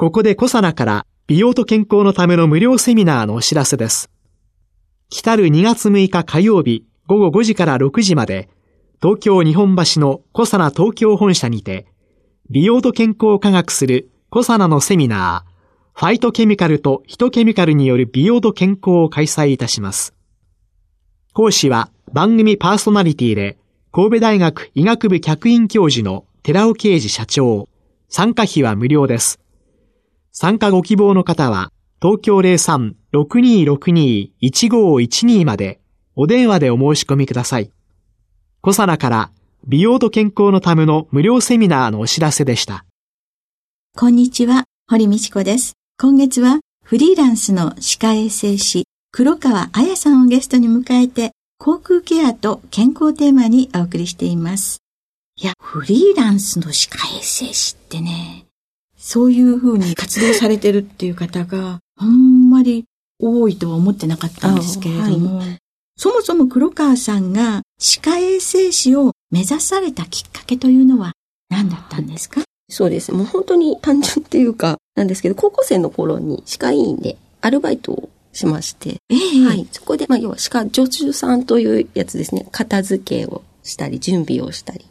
ここでコサナから美容と健康のための無料セミナーのお知らせです来たる2月6日火曜日午後5時から6時まで東京日本橋のコサナ東京本社にて美容と健康を科学するコサナのセミナーファイトケミカルとヒトケミカルによる美容と健康を開催いたします。講師は番組パーソナリティで神戸大学医学部客員教授の寺尾啓二社長。参加費は無料です。参加ご希望の方は東京03-6262-1512までお電話でお申し込みください。小サナから美容と健康のための無料セミナーのお知らせでした。こんにちは、堀道子です。今月はフリーランスの歯科衛生士黒川彩さんをゲストに迎えて航空ケアと健康テーマにお送りしています。いや、フリーランスの歯科衛生士ってね、そういう風に活動されてるっていう方があんまり多いとは思ってなかったんですけれども、はい、そもそも黒川さんが歯科衛生士を目指されたきっかけというのは何だったんですか？そうです。もう本当に単純っていうか、なんですけど、高校生の頃に歯科医院でアルバイトをしまして、えー、はい。そこで、まあ、要は歯科助手さんというやつですね。片付けをしたり、準備をしたり。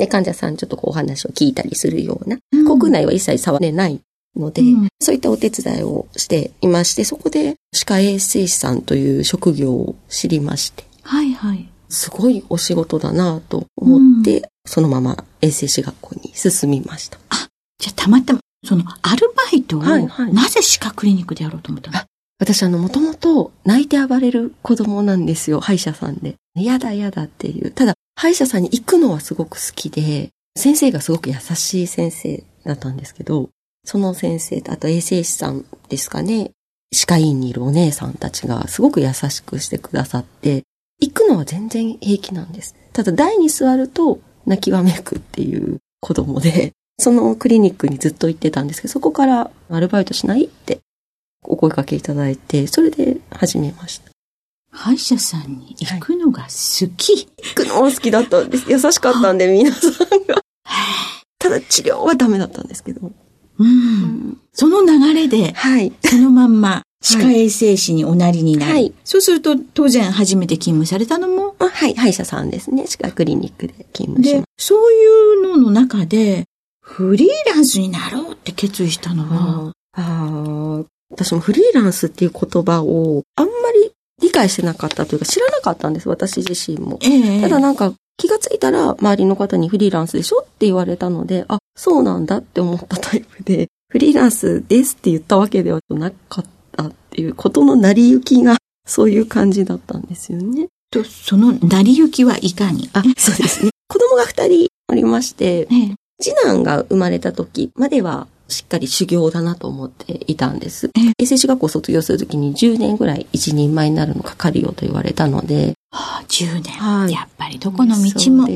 うん。で、患者さんちょっとこうお話を聞いたりするような、うん、国内は一切触れないので、うん、そういったお手伝いをしていまして、そこで歯科衛生士さんという職業を知りまして。はいはい。すごいお仕事だなと思って、うん、そのまま衛生士学校に進みました。あ、じゃあたまたま、そのアルバイトを、はいはい、なぜ歯科クリニックでやろうと思ったの？私あの、もともと泣いて暴れる子供なんですよ、歯医者さんで。嫌だ嫌だっていう。ただ、歯医者さんに行くのはすごく好きで、先生がすごく優しい先生だったんですけど、その先生と、あと衛生士さんですかね、歯科医院にいるお姉さんたちがすごく優しくしてくださって、行くのは全然平気なんです。ただ台に座ると泣きわめくっていう子供で、そのクリニックにずっと行ってたんですけど、そこからアルバイトしないってお声かけいただいて、それで始めました。歯医者さんに行くのが好き、はい、行くのも好きだったんです。優しかったんで、皆さんが。ただ治療はダメだったんですけど。うん。その流れで、はい。そのまんま歯科衛生士におなりになる。はい。そうすると、当然初めて勤務されたのもはい、歯医者さんですね。歯科クリニックで勤務します。で、そういうのの中で、フリーランスになろうって決意したのは、ああ、私もフリーランスっていう言葉をあんまり理解してなかったというか知らなかったんです、私自身も。ええ、ただなんか気がついたら周りの方にフリーランスでしょって言われたので、あ、そうなんだって思ったタイプで、フリーランスですって言ったわけではなかったっていうことの成り行きが そういう感じだったんですよね。と、その成り行きはいかに？あ、そうですね。子供が二人おりまして、え次男が生まれた時まではしっかり修行だなと思っていたんです。衛生士学校卒業するときに10年ぐらい一人前になるのかかるよと言われたので。はあ、10年。はい、やっぱりどこの道も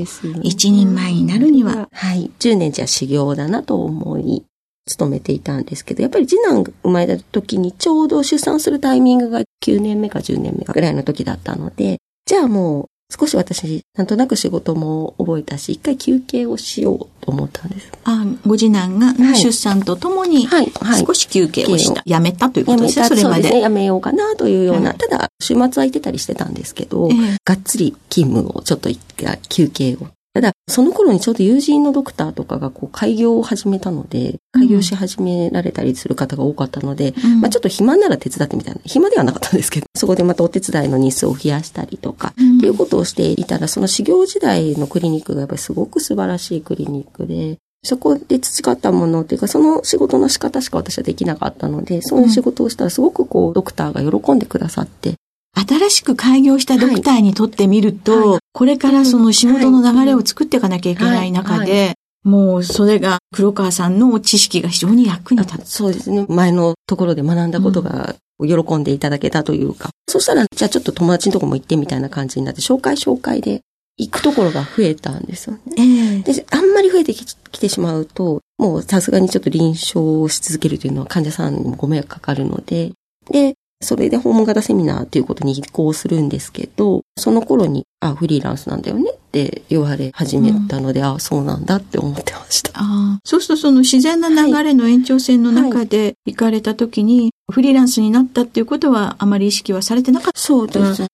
一人前になるには。はい。10年じゃ修行だなと思い、勤めていたんですけど、やっぱり次男が生まれた時にちょうど出産するタイミングが9年目か10年目かぐらいの時だったので、じゃあもう少し私、なんとなく仕事も覚えたし、一回休憩をしようと思ったんです。あ、ご次男が出産とともに、はい、少し休憩をした。やめたということですね、それまで。そうですね、やめようかなというような、ただ、週末空いてたりしてたんですけど、えー、がっつり勤務をちょっと一回休憩をただ、その頃にちょうど友人のドクターとかがこう開業を始めたので、開業し始められたりする方が多かったので、うん、まあちょっと暇なら手伝ってみたいな、暇ではなかったんですけど、そこでまたお手伝いの日数を増やしたりとか、うん、っていうことをしていたら、その修行時代のクリニックがやっぱりすごく素晴らしいクリニックで、そこで培ったものっていうか、その仕事の仕方しか私はできなかったので、そういう仕事をしたらすごくこう、ドクターが喜んでくださって、新しく開業したドクターにとってみると、はいはい、これからその仕事の流れを作っていかなきゃいけない中で、もうそれが黒川さんの知識が非常に役に立つ。そうですね。前のところで学んだことが喜んでいただけたというか。そしたら、じゃあちょっと友達のとこも行ってみたいな感じになって、紹介紹介で行くところが増えたんですよね。ええで、あんまり増えてききてしまうと、もうさすがにちょっと臨床をし続けるというのは患者さんにもご迷惑かかるので、で、それで訪問型セミナーっていうことに移行するんですけど、その頃に、あ、フリーランスなんだよねって言われ始めたので、あ、そうなんだって思ってました。ああそうするとその自然な流れの延長線の中で行かれた時に、フリーランスになったっていうことはあまり意識はされてなかった。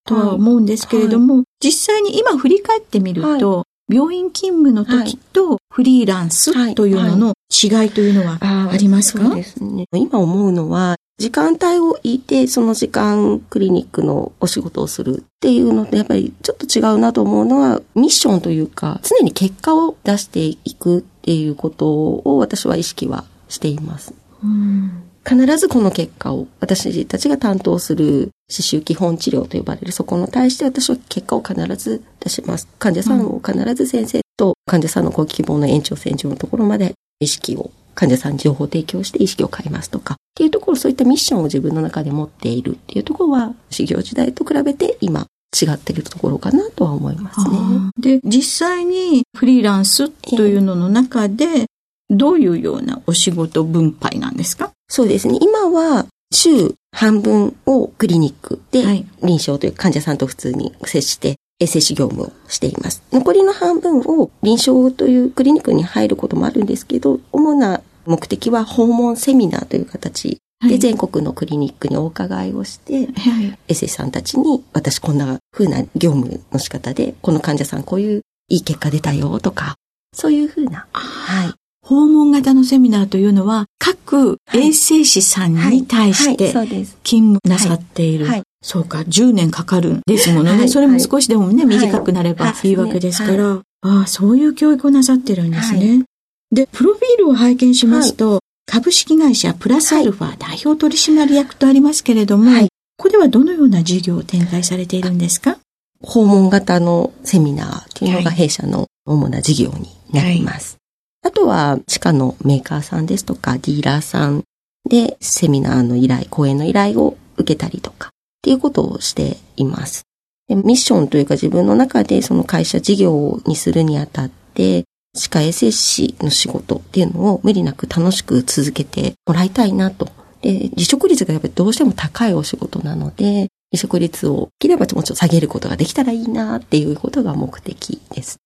とは思うんですけれども、実際に今振り返ってみると、病院勤務の時とフリーランスというのの違いというのはありますか、そうですね。今思うのは、時間帯を言いて、その時間クリニックのお仕事をするっていうのと、やっぱりちょっと違うなと思うのは、ミッションというか、常に結果を出していくっていうことを私は意識はしています。うん必ずこの結果を私たちが担当する刺繍基本治療と呼ばれるそこに対して私は結果を必ず出します。患者さんを必ず先生と患者さんのご希望の延長線上のところまで意識を患者さんに情報提供して意識を変えますとかっていうところそういったミッションを自分の中で持っているっていうところは修行時代と比べて今違っているところかなとは思いますね。で、実際にフリーランスというのの中で、どういうようなお仕事分配なんですか？そうですね。今は週半分をクリニックではい臨床という患者さんと普通に接して衛生士業務をしています。残りの半分を臨床というクリニックに入ることもあるんですけど、主な目的は訪問セミナーという形はいで全国のクリニックにお伺いをして、はい。衛生士さんたちに私こんな風な業務の仕方で、この患者さんこういういい結果出たよとか、そういう風な、はい。訪問型のセミナーというのは、各衛生士さんに対しはい、て。勤務なさっている。はい。そうか、10年かかるんですものね。はいそれも少しでもね、はい短くなればはいいいわけですから。ああ、そういう教育をなさってるんですね。で、プロフィールを拝見しますと、株式会社プラスアルファ代表取締役とありますけれども、はいここではどのような事業を展開されているんですか？訪問型のセミナーっていうのはいが弊社の主な事業になります。あとは地下のメーカーさんですとかディーラーさんでセミナーの依頼、講演の依頼を受けたりとかっていうことをしています。でミッションというか自分の中でその会社事業にするにあたって歯科衛生士の仕事っていうのを無理なく楽しく続けてもらいたいなと。で、離職率がやっぱりどうしても高いお仕事なので、離職率をできればもうちょっと下げることができたらいいなっていうことが目的です。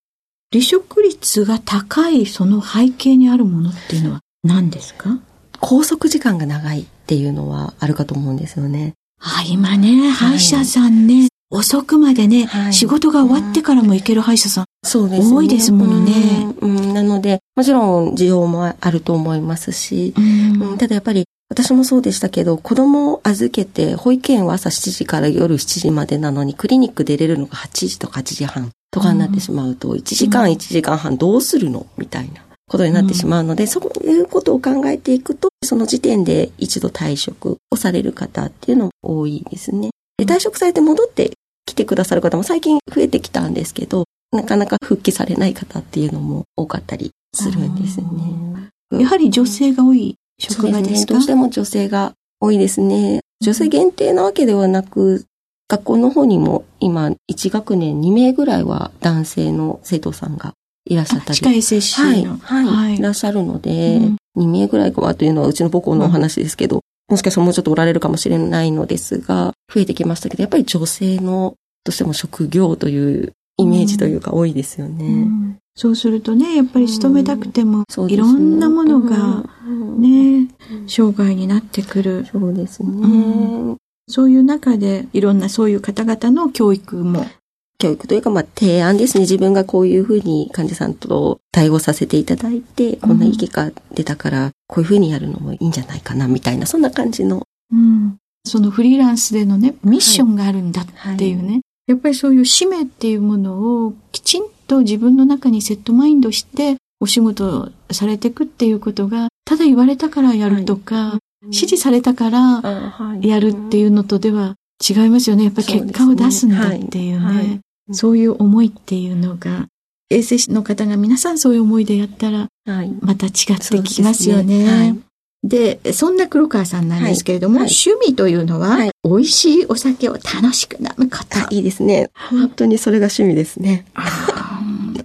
離職率が高いその背景にあるものっていうのは何ですか？拘束時間が長いっていうのはあるかと思うんですよね。あ、今ね、歯医者さんね、遅くまでね、はい仕事が終わってからも行ける歯医者さん。そうですね。多いですものね。うん。うん。なので、もちろん需要もあると思いますし、うん。ただやっぱり私もそうでしたけど、子供を預けて、保育園は朝7時から夜7時までなのに、クリニック出れるのが8時とか8時半とかになってしまうと、1時間1時間半どうするのみたいなことになってしまうので、そういうことを考えていくと、その時点で一度退職をされる方っていうのも多いですね。で退職されて戻って来てくださる方も最近増えてきたんですけど、なかなか復帰されない方っていうのも多かったりするんですね。やはり女性が多い職場ですか？ね。どうしても女性が多いですね。女性限定なわけではなく、学校の方にも今1学年2名ぐらいは男性の生徒さんがいらっしゃったり。歯科衛生士はい、の。はい、はいいらっしゃるので、うん2名ぐらいはというのはうちの母校のお話ですけど、もしかしたらもうちょっとおられるかもしれないのですが、増えてきましたけど、やっぱり女性のどうしても職業というイメージというか多いですよね。うんそうするとね、やっぱり勤めたくても、いろんなものがうんね、障害になってくる。そうですね。うんそういう中で、いろんなそういう方々の教育も。教育というか、まあ、提案ですね。自分がこういうふうに患者さんと対応させていただいて、こんないい結果出たから、こういうふうにやるのもいいんじゃないかな、みたいな、そんな感じの。うんそのフリーランスでのね、ミッションがあるんだっていうね。やっぱりそういう使命っていうものをきちんと自分の中にセットマインドしてお仕事をされていくっていうことが、ただ言われたからやるとか、指示されたからやるっていうのとでは違いますよね。やっぱり結果を出すんだっていうね。そういう思いっていうのが、衛生士の方が皆さんそういう思いでやったら、はい。また違ってきますよね。はい。で、そんな黒川さんなんですけれども、はいはい趣味というのは、はい美味しいお酒を楽しく飲むこと。あいいですね。本当にそれが趣味ですね。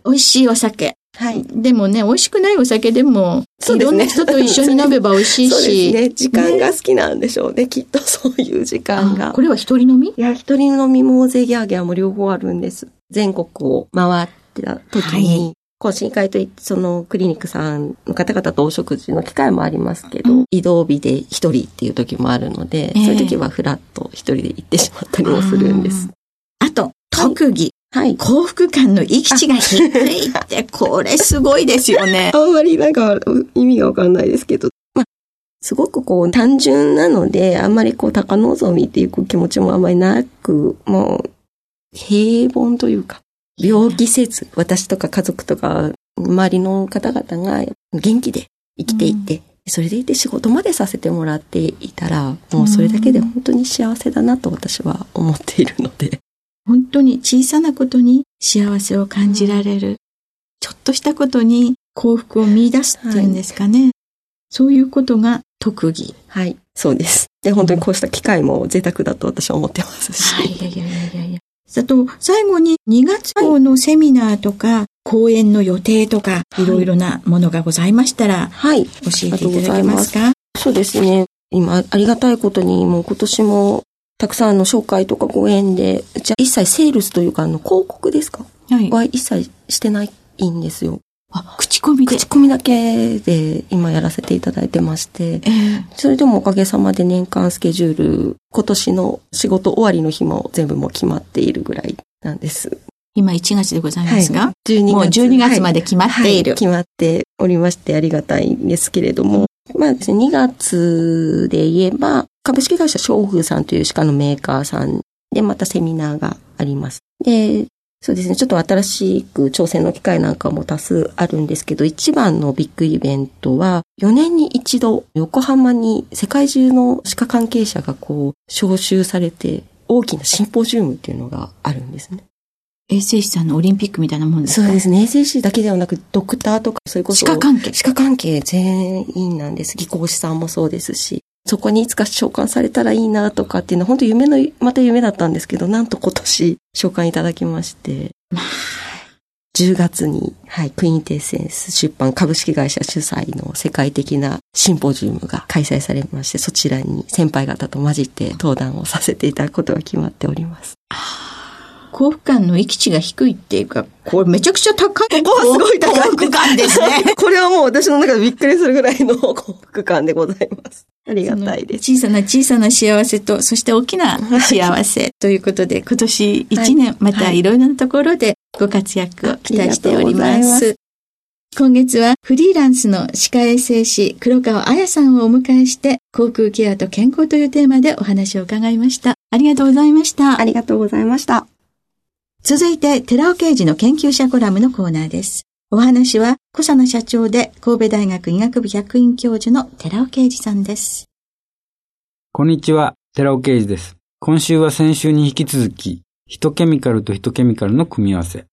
美味しいお酒。はい。でもね、美味しくないお酒でも、いそうですねろんな人と一緒に飲めば美味しいそうですし。ね。時間が好きなんでしょうね。きっとそういう時間が。あこれは一人飲み？いや、一人飲みも大勢ギャーギャーも両方あるんです。全国を回ってた時に、は懇親会といって、そのクリニックさんの方々とお食事の機会もありますけど、うん移動日で一人っていう時もあるので、ええそういう時はフラッと一人で行ってしまったりもするんです。あと、特技。はい。幸福感の域値が低いって、これすごいですよね。あんまりなんか意味がわかんないですけど、まあ、すごくこう単純なので、あんまりこう高望みっていう気持ちもあんまりなく、もう平凡というか、病気せず、私とか家族とか周りの方々が元気で生きていて、それでいて仕事までさせてもらっていたら、もうそれだけで本当に幸せだなと私は思っているので。本当に小さなことに幸せを感じられる。ちょっとしたことに幸福を見出すっていうんですかね。そういうことが特技。はい、そうです。で、本当にこうした機会も贅沢だと私は思ってますし。はい、いやいやいやいや。あと、最後に2月号のセミナーとか、講演の予定とか、はいいろいろなものがございましたら、はい。教えていただけますか？そうですね。今、ありがたいことに、もう今年も、たくさんの紹介とかご縁で、うちは一切セールスというか、あの、広告ですか？はい。は一切してないんですよ。あ、口コミで。口コミだけで今やらせていただいてまして、ええそれでもおかげさまで年間スケジュール、今年の仕事終わりの日も全部もう決まっているぐらいなんです。今1月でございますが、12もう12月まで決まっている。はい決まっておりましてありがたいんですけれども、まあですね、2月で言えば、株式会社商風さんという歯科のメーカーさんでまたセミナーがあります。で、そうですね、ちょっと新しく挑戦の機会なんかも多数あるんですけど、一番のビッグイベントは、4年に一度、横浜に世界中の歯科関係者がこう、招集されて、大きなシンポジウムっていうのがあるんですね。衛生士さんのオリンピックみたいなもんですか？そうですね。衛生士だけではなく、ドクターとか、それこそ。歯科関係。歯科関係全員なんです。技工士さんもそうですし。そこにいつか召喚されたらいいなとかっていうのは、本当夢の、また夢だったんですけど、なんと今年召喚いただきまして。10月に、はい、クイーンテッセンス出版株式会社主催の世界的なシンポジウムが開催されまして、そちらに先輩方と混じって登壇をさせていただくことが決まっております。幸福感の域値が低いっていうか、これめちゃくちゃ高い。ここはすごい高い幸福感ですね。これはもう私の中でびっくりするぐらいの幸福感でございます。ありがたいです。小さな小さな幸せと、そして大きな幸せということで、今年1年、またいろいろなところでご活躍を期待しておりま。す今月はフリーランスの歯科衛生士黒川彩さんをお迎えして、航空ケアと健康というテーマでお話を伺いました。ありがとうございましたあ。りがとうございました。続いて、寺尾刑事の研究者コラムのコーナーです。お話は、小佐奈社長で神戸大学医学部客員教授の寺尾刑事さんです。こんにちは、寺尾啓二です。今週は先週に引き続き、ヒトケミカルとヒトケミカルの組み合わせ、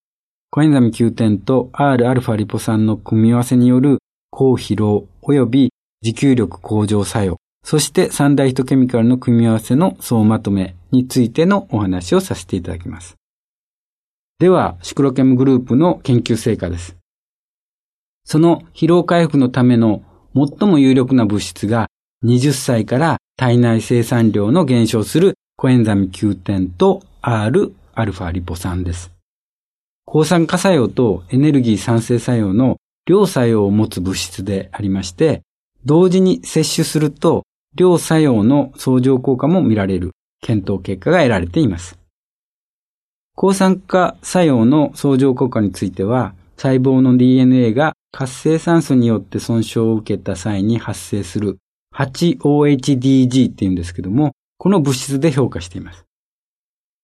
コエンザミ Q10 と Rα リポ酸の組み合わせによる高疲労及び持久力向上作用、そして三大ヒトケミカルの組み合わせの総まとめについてのお話をさせていただきます。では、シクロケムグループの研究成果です。その疲労回復のための最も有力な物質が20歳から体内生産量の減少するコエンザミ Q10 と Rα リポ酸です。抗酸化作用とエネルギー産生作用の両作用を持つ物質でありまして、同時に摂取すると両作用の相乗効果も見られる検討結果が得られています。抗酸化作用の相乗効果については、細胞の DNA が活性酸素によって損傷を受けた際に発生する 8OHDG っていうんですけども、この物質で評価しています。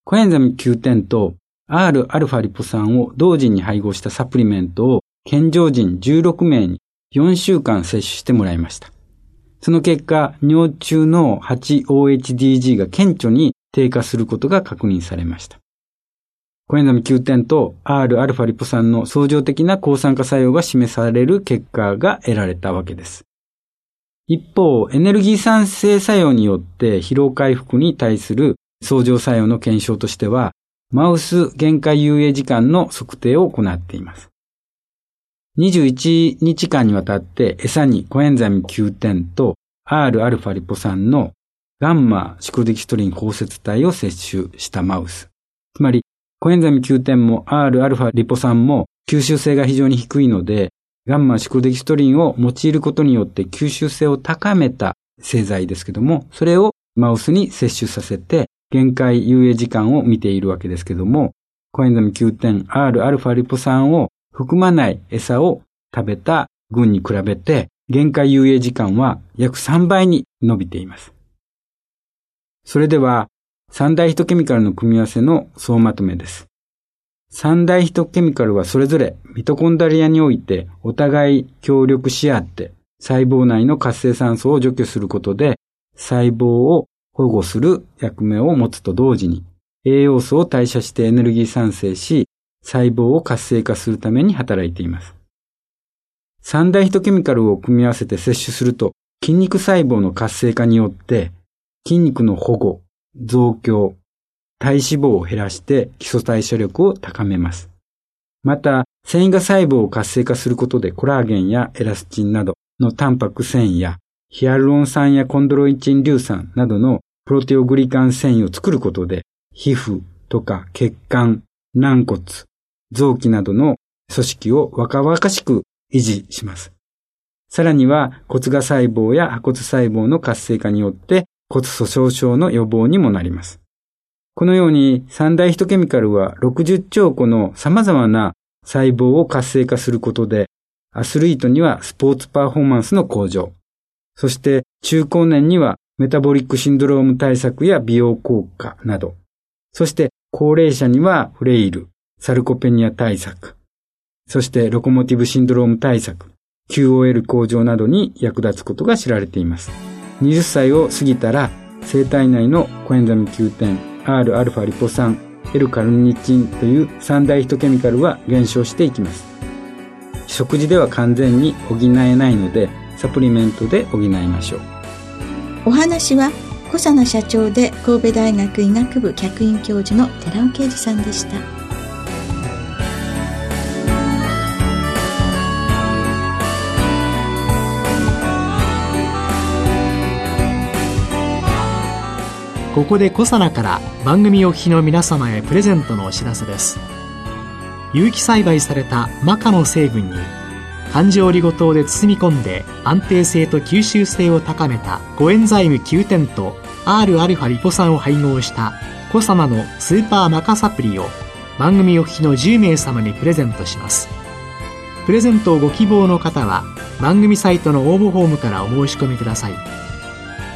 コエンザミ Q10 と Rα リポ酸を同時に配合したサプリメントを健常人16名に4週間摂取してもらいました。その結果、尿中の 8OHDG が顕著に低下することが確認されました。コエンザム Q10 と Rα リポ酸の相乗的な抗酸化作用が示される結果が得られたわけです。一方、エネルギー酸性作用によって疲労回復に対する相乗作用の検証としては、マウス限界遊泳時間の測定を行っています。21日間にわたって餌にコエンザミ Q10 と Rα リポ酸のガンマシクロデキストリン包摂体を摂取したマウス。つまり、コエンザミ Q10 も Rα リポ酸も吸収性が非常に低いので、ガンマシクロデキストリンを用いることによって吸収性を高めた製剤ですけども、それをマウスに摂取させて、限界遊泳時間を見ているわけですけども、コエンザミ Q10、Rα リポ酸を含まない餌を食べた群に比べて、限界遊泳時間は約3倍に伸びています。それでは、三大ヒトケミカルの組み合わせの総まとめです。三大ヒトケミカルはそれぞれミトコンダリアにおいてお互い協力し合って細胞内の活性酸素を除去することで細胞を保護する役目を持つと同時に栄養素を代謝してエネルギー産生し細胞を活性化するために働いています。三大ヒトケミカルを組み合わせて摂取すると、筋肉細胞の活性化によって筋肉の保護、増強、体脂肪を減らして基礎代謝力を高めます。また、繊維が細胞を活性化することでコラーゲンやエラスチンなどのタンパク繊維やヒアルロン酸やコンドロイチン硫酸などのプロテオグリカン繊維を作ることで皮膚とか血管、軟骨、臓器などの組織を若々しく維持します。さらには骨芽細胞や破骨細胞の活性化によって骨粗鬆症の予防にもなります。このように三大ヒトケミカルは60兆個の様々な細胞を活性化することで、アスリートにはスポーツパフォーマンスの向上、そして中高年にはメタボリックシンドローム対策や美容効果など、そして高齢者にはフレイル、サルコペニア対策、そしてロコモティブシンドローム対策、QOL 向上などに役立つことが知られています。20歳を過ぎたら、生体内のコエンザミ Q10、Rα リポ酸、L カルニチンという三大ヒトケミカルは減少していきます。食事では完全に補えないので、サプリメントで補いましょう。お話は小佐奈社長で神戸大学医学部客員教授の寺尾啓二さんでした。ここでコサナから番組お聞きの皆様へプレゼントのお知らせです。有機栽培されたマカの成分に環状リゴ糖で包み込んで安定性と吸収性を高めたコエンザイム9点と Rα リポ酸を配合したコサナのスーパーマカサプリを番組お聞きの10名様にプレゼントします。プレゼントをご希望の方は番組サイトの応募フォームからお申し込みください。